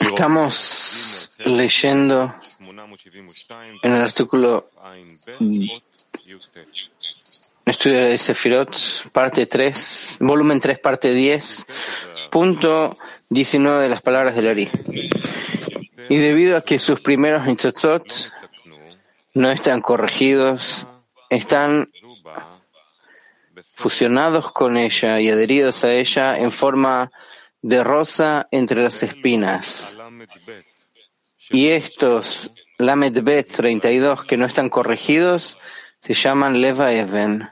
Estamos leyendo en el artículo Estudio de Sefirot, parte 3, volumen 3, parte 10, punto 19 de las palabras de Lari. Y debido a que sus primeros nitzotzot no están corregidos, están fusionados con ella y adheridos a ella en forma de rosa entre las espinas. Y estos Lamed Bet 32 que no están corregidos se llaman Leva Even.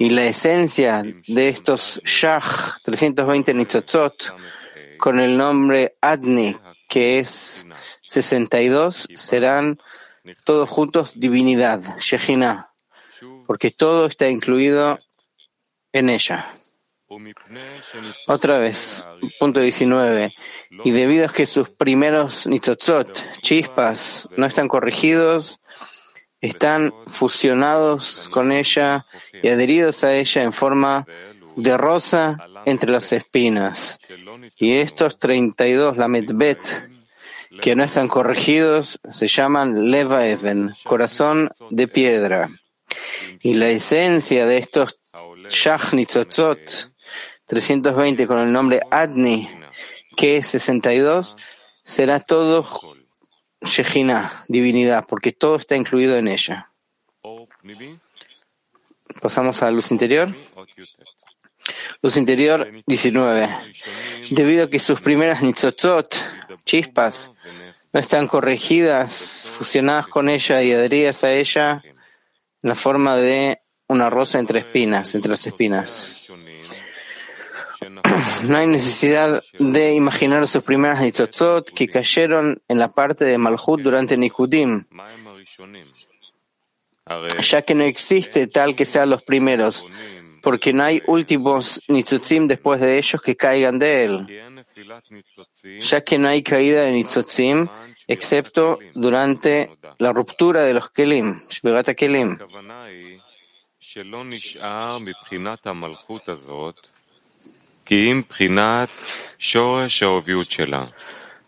Y la esencia de estos Shach 320 Nitzotzot con el nombre Adni, que es 62, serán todos juntos divinidad, Shechina, porque todo está incluido en ella. Otra vez, punto 19. Y debido a que sus primeros nitzotzot, chispas, no están corregidos, están fusionados con ella y adheridos a ella en forma de rosa entre las espinas. Y estos 32 lametbet que no están corregidos se llaman leva even, corazón de piedra. Y la esencia de estos shach nitzotzot 320 con el nombre Adni, que es 62, será todo Shejina, divinidad, porque todo está incluido en ella. Pasamos a luz interior. Luz interior 19. Debido a que sus primeras nitzotzot, chispas, no están corregidas, fusionadas con ella y adheridas a ella la forma de una rosa entre espinas, entre las espinas. No hay necesidad de imaginar sus primeras nitzotzot que cayeron en la parte de Malhut durante Nikudim, ya que no existe tal que sean los primeros, porque no hay últimos nitzotzim después de ellos que caigan de él, ya que no hay caída de nitzotzim excepto durante la ruptura de los kelim, kelim.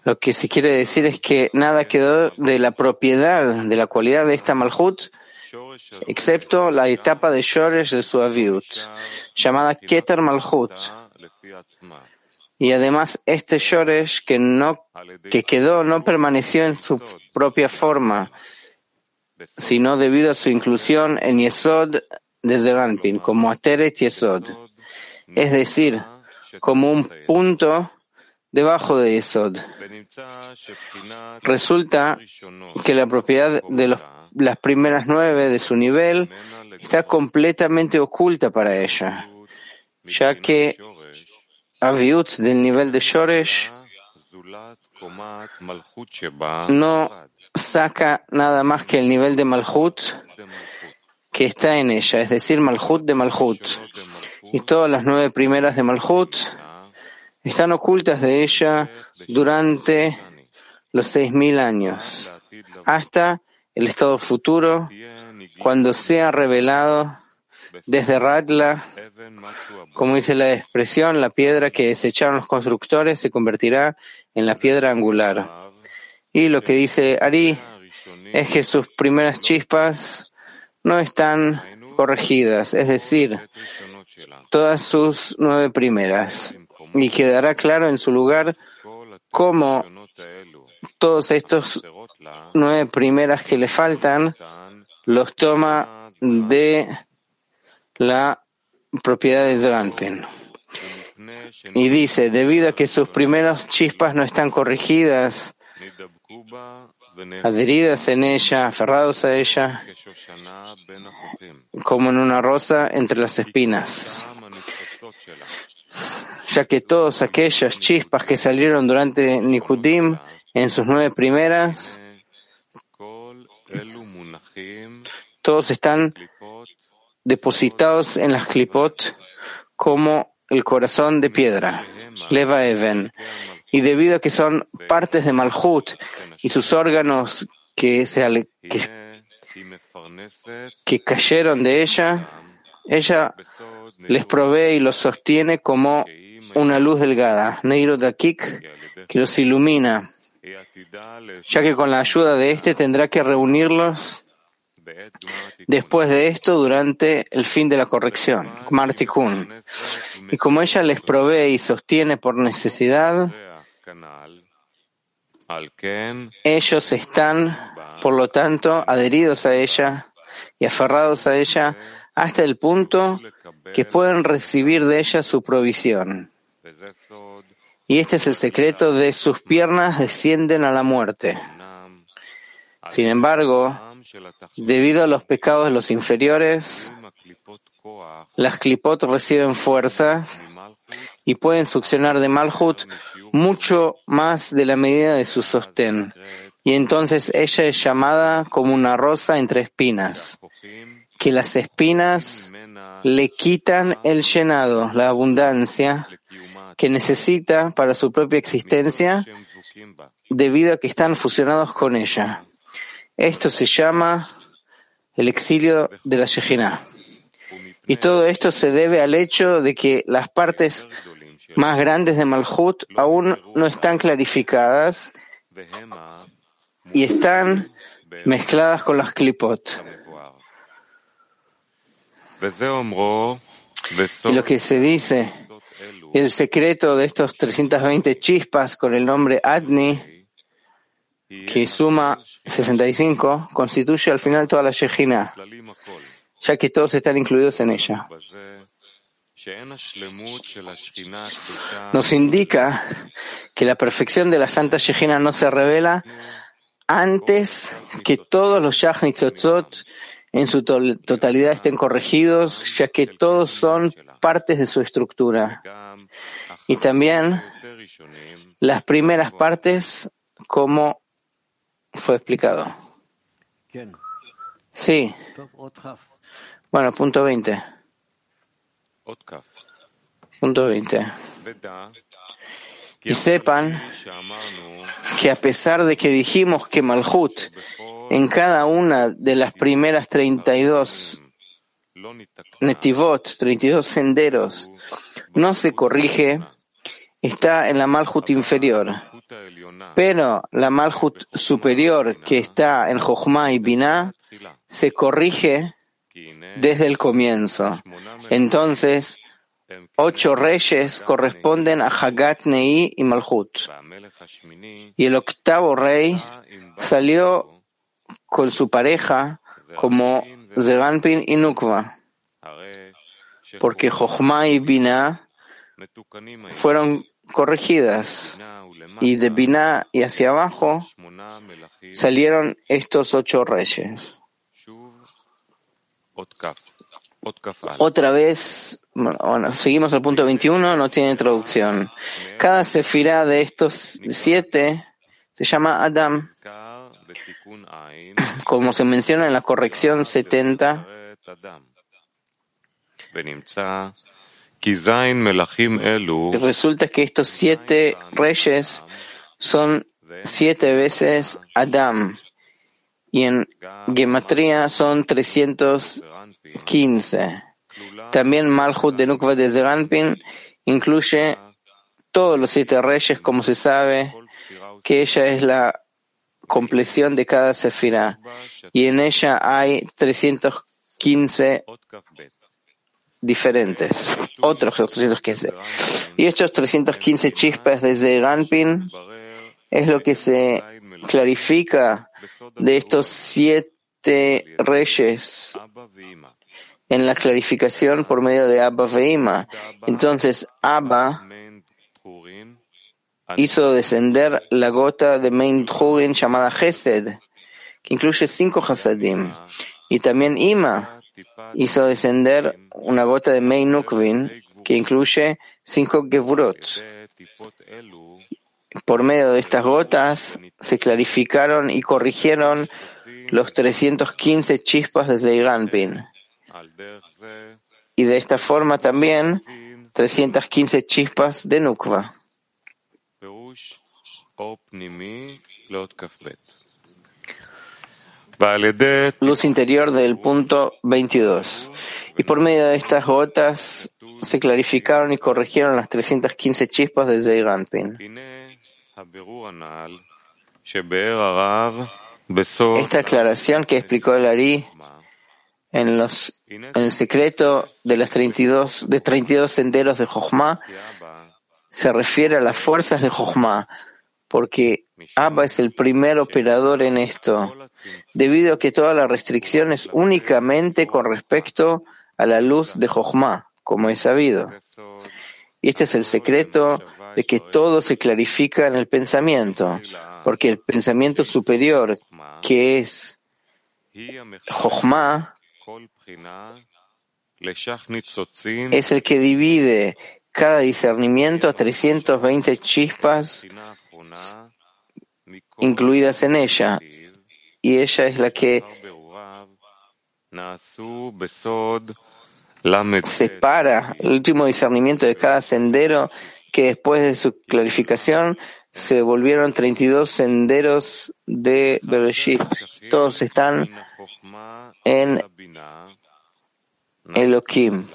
Lo que se quiere decir es que nada quedó de la propiedad, de la cualidad de esta Malhut, excepto la etapa de Shoresh de su Aviut, llamada Keter Malhut. Y además este Shoresh que, no, que quedó no permaneció en su propia forma, sino debido a su inclusión en Yesod desde Ganpin, como Ateret Yesod. Es decir, como un punto debajo de Yesod. Resulta que la propiedad de las primeras nueve de su nivel está completamente oculta para ella, ya que Aviut del nivel de Shoresh no saca nada más que el nivel de Malhut que está en ella, es decir, Malhut de Malhut. Y todas las nueve primeras de Malhut están ocultas de ella durante los seis mil años, hasta el estado futuro, cuando sea revelado desde Radla, como dice la expresión, la piedra que desecharon los constructores se convertirá en la piedra angular. Y lo que dice Ari es que sus primeras chispas no están corregidas, es decir, todas sus nueve primeras, y quedará claro en su lugar cómo todos estos nueve primeras que le faltan los toma de la propiedad de Zganpen. Y dice, debido a que sus primeras chispas no están corregidas, adheridas en ella, aferrados a ella, como en una rosa entre las espinas. Ya que todas aquellas chispas que salieron durante Nikudim en sus nueve primeras, todos están depositados en las clipot como el corazón de piedra, Leva Even, y debido a que son partes de Malhut y sus órganos que, se, que, cayeron de ella, ella les provee y los sostiene como una luz delgada, Neiro Dakik, que los ilumina, ya que con la ayuda de éste tendrá que reunirlos después de esto durante el fin de la corrección, Martikun. Y como ella les provee y sostiene por necesidad, ellos están, por lo tanto, adheridos a ella y aferrados a ella hasta el punto que pueden recibir de ella su provisión. Y este es el secreto de sus piernas descienden a la muerte. Sin embargo, debido a los pecados de los inferiores, las clipot reciben fuerzas y pueden succionar de Malhut mucho más de la medida de su sostén. Y entonces ella es llamada como una rosa entre espinas, que las espinas le quitan el llenado, la abundancia que necesita para su propia existencia debido a que están fusionados con ella. Esto se llama el exilio de la Shejina. Y todo esto se debe al hecho de que las partes más grandes de Malhut aún no están clarificadas y están mezcladas con las klipot. Y lo que se dice, el secreto de estos 320 chispas con el nombre Adni, que suma 65, constituye al final toda la Shejina, ya que todos están incluidos en ella. Nos indica que la perfección de la Santa Shejina no se revela antes que todos los Yachnitzotzot en su totalidad estén corregidos, ya que todos son partes de su estructura. Y también las primeras partes, como fue explicado. Sí. Bueno, punto 20. Punto 20. Y sepan que a pesar de que dijimos que Malhut en cada una de las primeras 32 netivot, 32 senderos, no se corrige, está en la Malhut inferior. Pero la Malhut superior, que está en Jochma y Binah, se corrige desde el comienzo. Entonces, ocho reyes corresponden a Hagat Nei y Malhut. Y el octavo rey salió con su pareja como Zeganpin y Nukva, porque Jochma y Binah fueron corregidas y de Binah y hacia abajo salieron estos ocho reyes. Otra vez, bueno, seguimos al punto 21, no tiene introducción. Cada sefirá de estos siete se llama Adam, como se menciona en la corrección 70. Resulta que estos siete reyes son siete veces Adam y en Gematria son 315. También Malhut de Nukva de Zeranpin incluye todos los siete reyes, como se sabe, que ella es la compleción de cada sefira y en ella hay 315 diferentes, otros 315. Y estos 315 chispas de Zeranpin es lo que se clarifica de estos siete reyes en la clarificación por medio de Abba Veima. Entonces, Abba hizo descender la gota de Mein llamada Gesed, que incluye cinco Hasadim. Y también Ima hizo descender una gota de Mein Nukvin, que incluye cinco Gevurot. Por medio de estas gotas se clarificaron y corrigieron los 315 chispas de Zeiganpin. Y de esta forma también 315 chispas de Nukva. Luz interior del punto 22. Y por medio de estas gotas se clarificaron y corrigieron las 315 chispas de Zeiranpin. Esta aclaración que explicó el Ari en, los, en el secreto de las 32, de 32 senderos de Jochma se refiere a las fuerzas de Jochma, porque Abba es el primer operador en esto, debido a que toda la restricción es únicamente con respecto a la luz de Jochma, como es sabido. Y este es el secreto de que todo se clarifica en el pensamiento, porque el pensamiento superior, que es Jochma, es el que divide cada discernimiento a 320 chispas incluidas en ella, y ella es la que separa el último discernimiento de cada sendero que después de su clarificación se volvieron 32 senderos de Bereshit. Todos están en Elohim.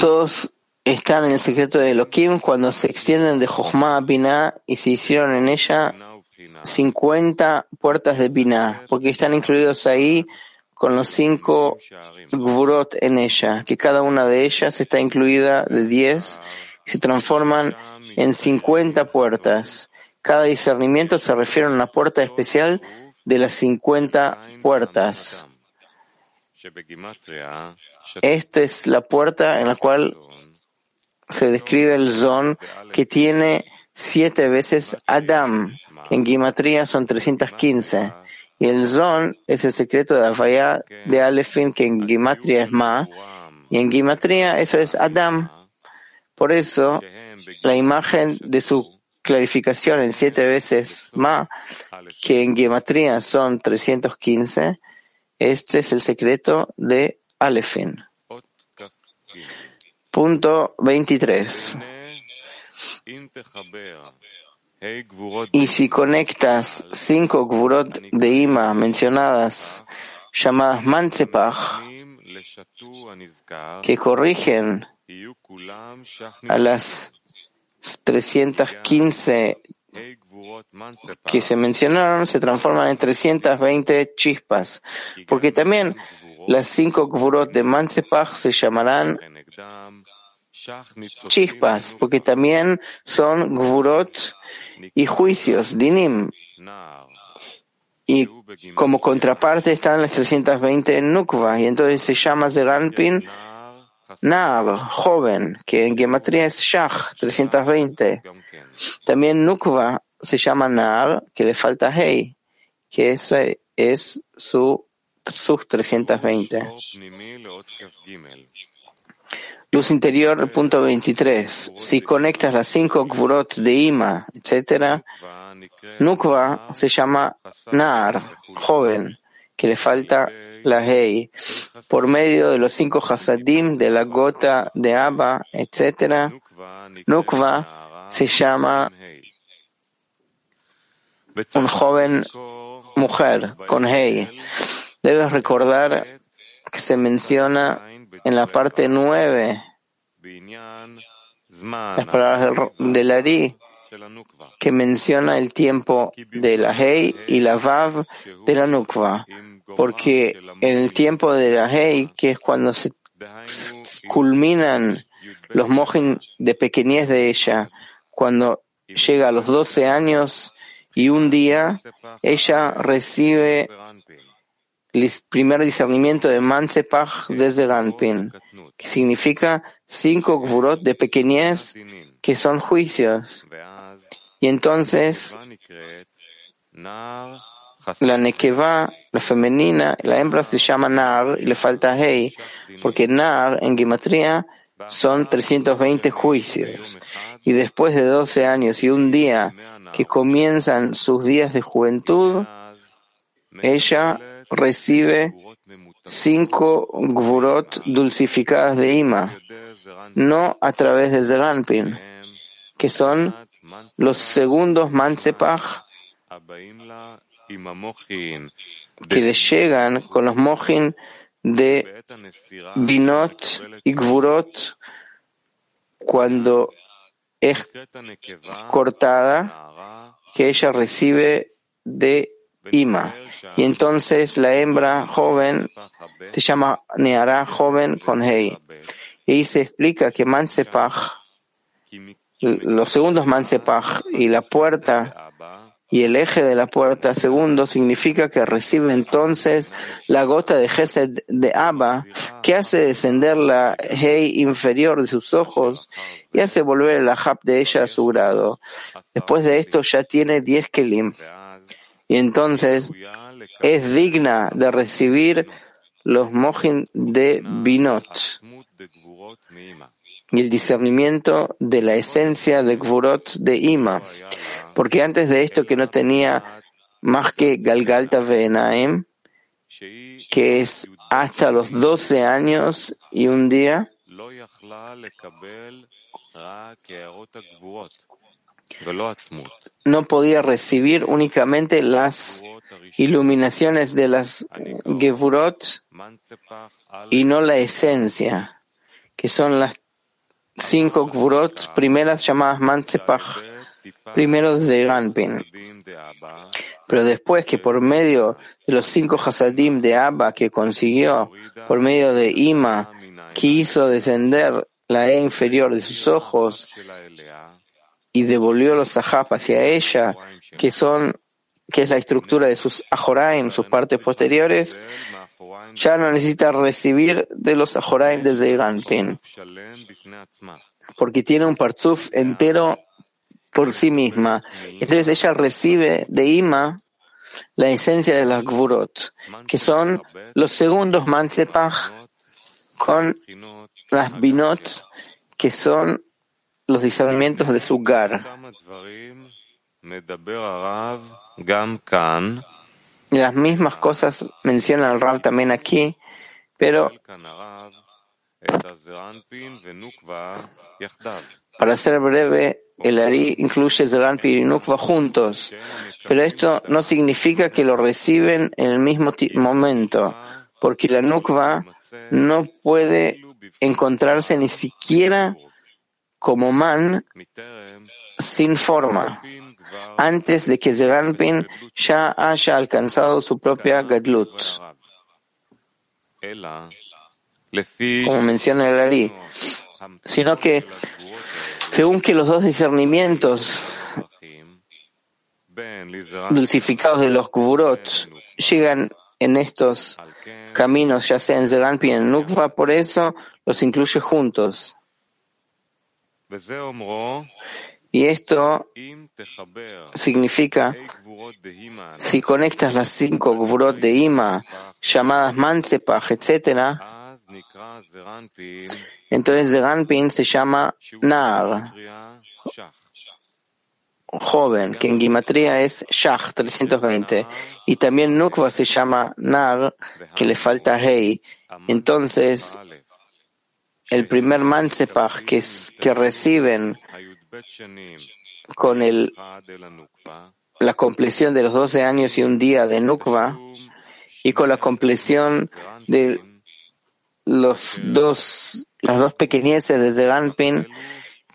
Todos están en el secreto de Elohim cuando se extienden de Jochma a Binah y se hicieron en ella 50 puertas de Binah, porque están incluidos ahí con los cinco Gvurot en ella, que cada una de ellas está incluida de 10 y se transforman en 50 puertas. Cada discernimiento se refiere a una puerta especial de las 50 puertas. Esta es la puerta en la cual se describe el Zon que tiene siete veces Adam, en Gimatría son 315. Y el Zon es el secreto de Avaya de Alefin, que en Gimatría es Ma, y en Gimatría eso es Adam. Por eso, la imagen de su clarificación en siete veces Ma, que en Gimatría son 315, este es el secreto de Alefin. Punto 23. Y si conectas cinco gvurot de Ima mencionadas, llamadas Manzepach, que corrigen a las 315 que se mencionaron, se transforman en 320 chispas, porque también las cinco gvurot de Manzepach se llamarán chispas, porque también son gvurot y juicios, dinim. Y como contraparte están las 320 en Nukva, y entonces se llama Zeranpin Nar, joven, que en gematría es Shach, 320. También Nukva se llama Nar, que le falta Hei, que ese es su, sus 320. Luz interior, punto 23. Si conectas las cinco Gvurot de Ima, etc., Nukva se llama Nar, joven, que le falta la Hei. Por medio de los cinco Hasadim de la gota de Abba, etc., Nukva se llama un joven mujer con Hei. Debes recordar que se menciona en la parte nueve, las palabras del, Ari, que menciona el tiempo de la Hei y la Vav de la Nukva, porque en el tiempo de la Hei, que es cuando se culminan los mojin de pequeñez de ella, cuando llega a los 12 años y un día, ella recibe el primer discernimiento de Mansepach desde Ganpin, que significa cinco gvurot de pequeñez que son juicios. Y entonces la nekeva, la femenina, la hembra se llama Nar y le falta Hei, porque Nar en Gimatría son 320 juicios. Y después de 12 años y un día que comienzan sus días de juventud, ella recibe cinco gvurot dulcificadas de Ima, no a través de Zeranpin, que son los segundos Mansepach que le llegan con los mojin de Binot y Gvurot cuando es cortada, que ella recibe de Ima. Y entonces la hembra joven se llama Neara joven con Hei. Y se explica que Mansepach, los segundos Mansepach y la puerta y el eje de la puerta segundo significa que recibe entonces la gota de Gesed de Abba que hace descender la Hei inferior de sus ojos y hace volver el Ahab de ella a su grado. Después de esto ya tiene 10 Kelim y entonces es digna de recibir los mojin de Binot y el discernimiento de la esencia de Gvurot de Ima. Porque antes de esto que no tenía más que Galgalta Venaim, que es hasta los 12 años y un día, no podía recibir únicamente las iluminaciones de las Gevurot y no la esencia, que son las cinco Gevurot primeras llamadas Mansepach primero desde Ganpin. Pero después que por medio de los cinco Hasadim de Abba que consiguió, por medio de Ima, quiso descender la E inferior de sus ojos y devolvió los Sahab hacia ella, que son, que es la estructura de sus Ajoraim, sus partes posteriores, ya no necesita recibir de los Ajoraim desde Ganpin, porque tiene un Parzuf entero por sí misma. Entonces ella recibe de Ima la esencia de las Gvurot, que son los segundos Mansepach con las Binot, que son los discernimientos de su Gar. Las mismas cosas menciona el Rav también aquí, pero para ser breve, el Ari incluye Zeranpi y Nukva juntos, pero esto no significa que lo reciben en el mismo momento, porque la Nukva no puede encontrarse ni siquiera como man sin forma, antes de que Zeranpin ya haya alcanzado su propia Gadlut. Como menciona el Ari, sino que según que los dos discernimientos dulcificados de los Kuburot llegan en estos caminos, ya sea en Zeranpi y en Nukva, por eso los incluye juntos. Y esto significa, si conectas las cinco Gvurot de Ima, llamadas Mansepach, etc., entonces Zeranpin se llama Nar, joven, que en Gimatría es Shach 320. Y también Nukva se llama Nar, que le falta Hei. Entonces, el primer Mansepach que, que reciben con el, la compleción de los 12 años y un día de Nukva y con la compleción de los dos las dos pequeñeces desde Ganpin,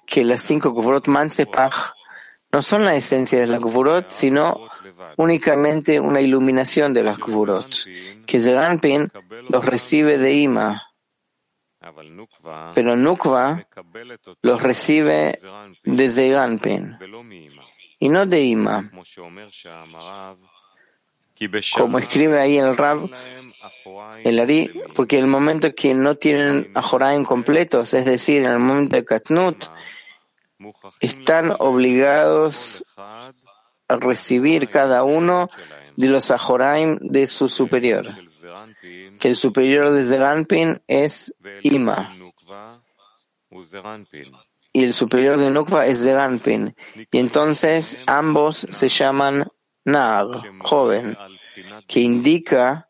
que las cinco Kufurot Mansepach no son la esencia de la Kufurot, sino únicamente una iluminación de las Kufurot, que Zeranpin los recibe de Ima, pero Nukva los recibe de Zeranpin y no de Ima. Como escribe ahí el Rab, el Ari, porque en el momento que no tienen Ajoraim completos, es decir, en el momento de Katnut, están obligados a recibir cada uno de los Ajoraim de su superior, que el superior de Zeranpin es Ima. y el superior de Nukva es Zeranpin, y entonces ambos se llaman Nag, joven, que indica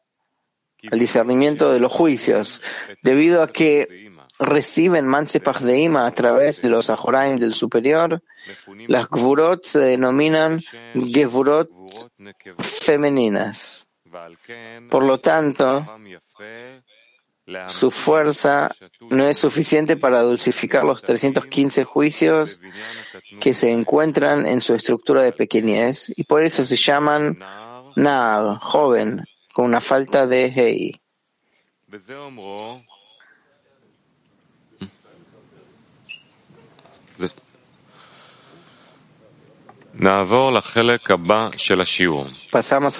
al discernimiento de los juicios, debido a que reciben Mansepach de Ima a través de los Ajoraim del superior, las Gvurot se denominan Gevurot femeninas. Por lo tanto, su fuerza no es suficiente para dulcificar los 315 juicios que se encuentran en su estructura de pequeñez y por eso se llaman Naab, joven, con una falta de Hei. Pasamos